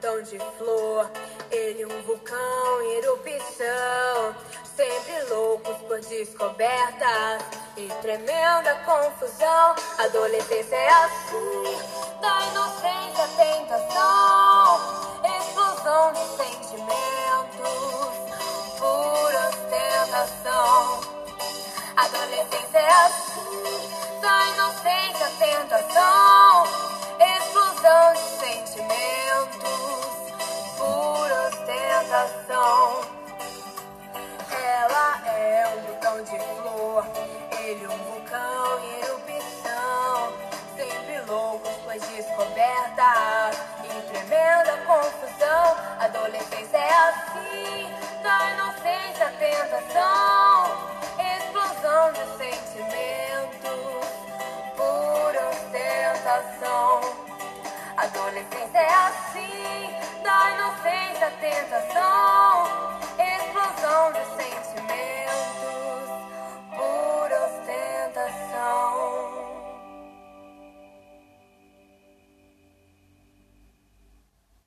tom de flor. Ele um vulcão em erupção. Sempre loucos por descobertas e tremenda confusão. Adolescência é assim, da inocência à tentação. Explosão de sentimentos, pura ostentação. Adolescência é assim, ele um vulcão em erupção. Sempre loucos, pois descobertas e tremenda confusão. Adolescência é assim, da inocência à tentação. Explosão de sentimentos, pura ostentação. Adolescência é assim, da inocência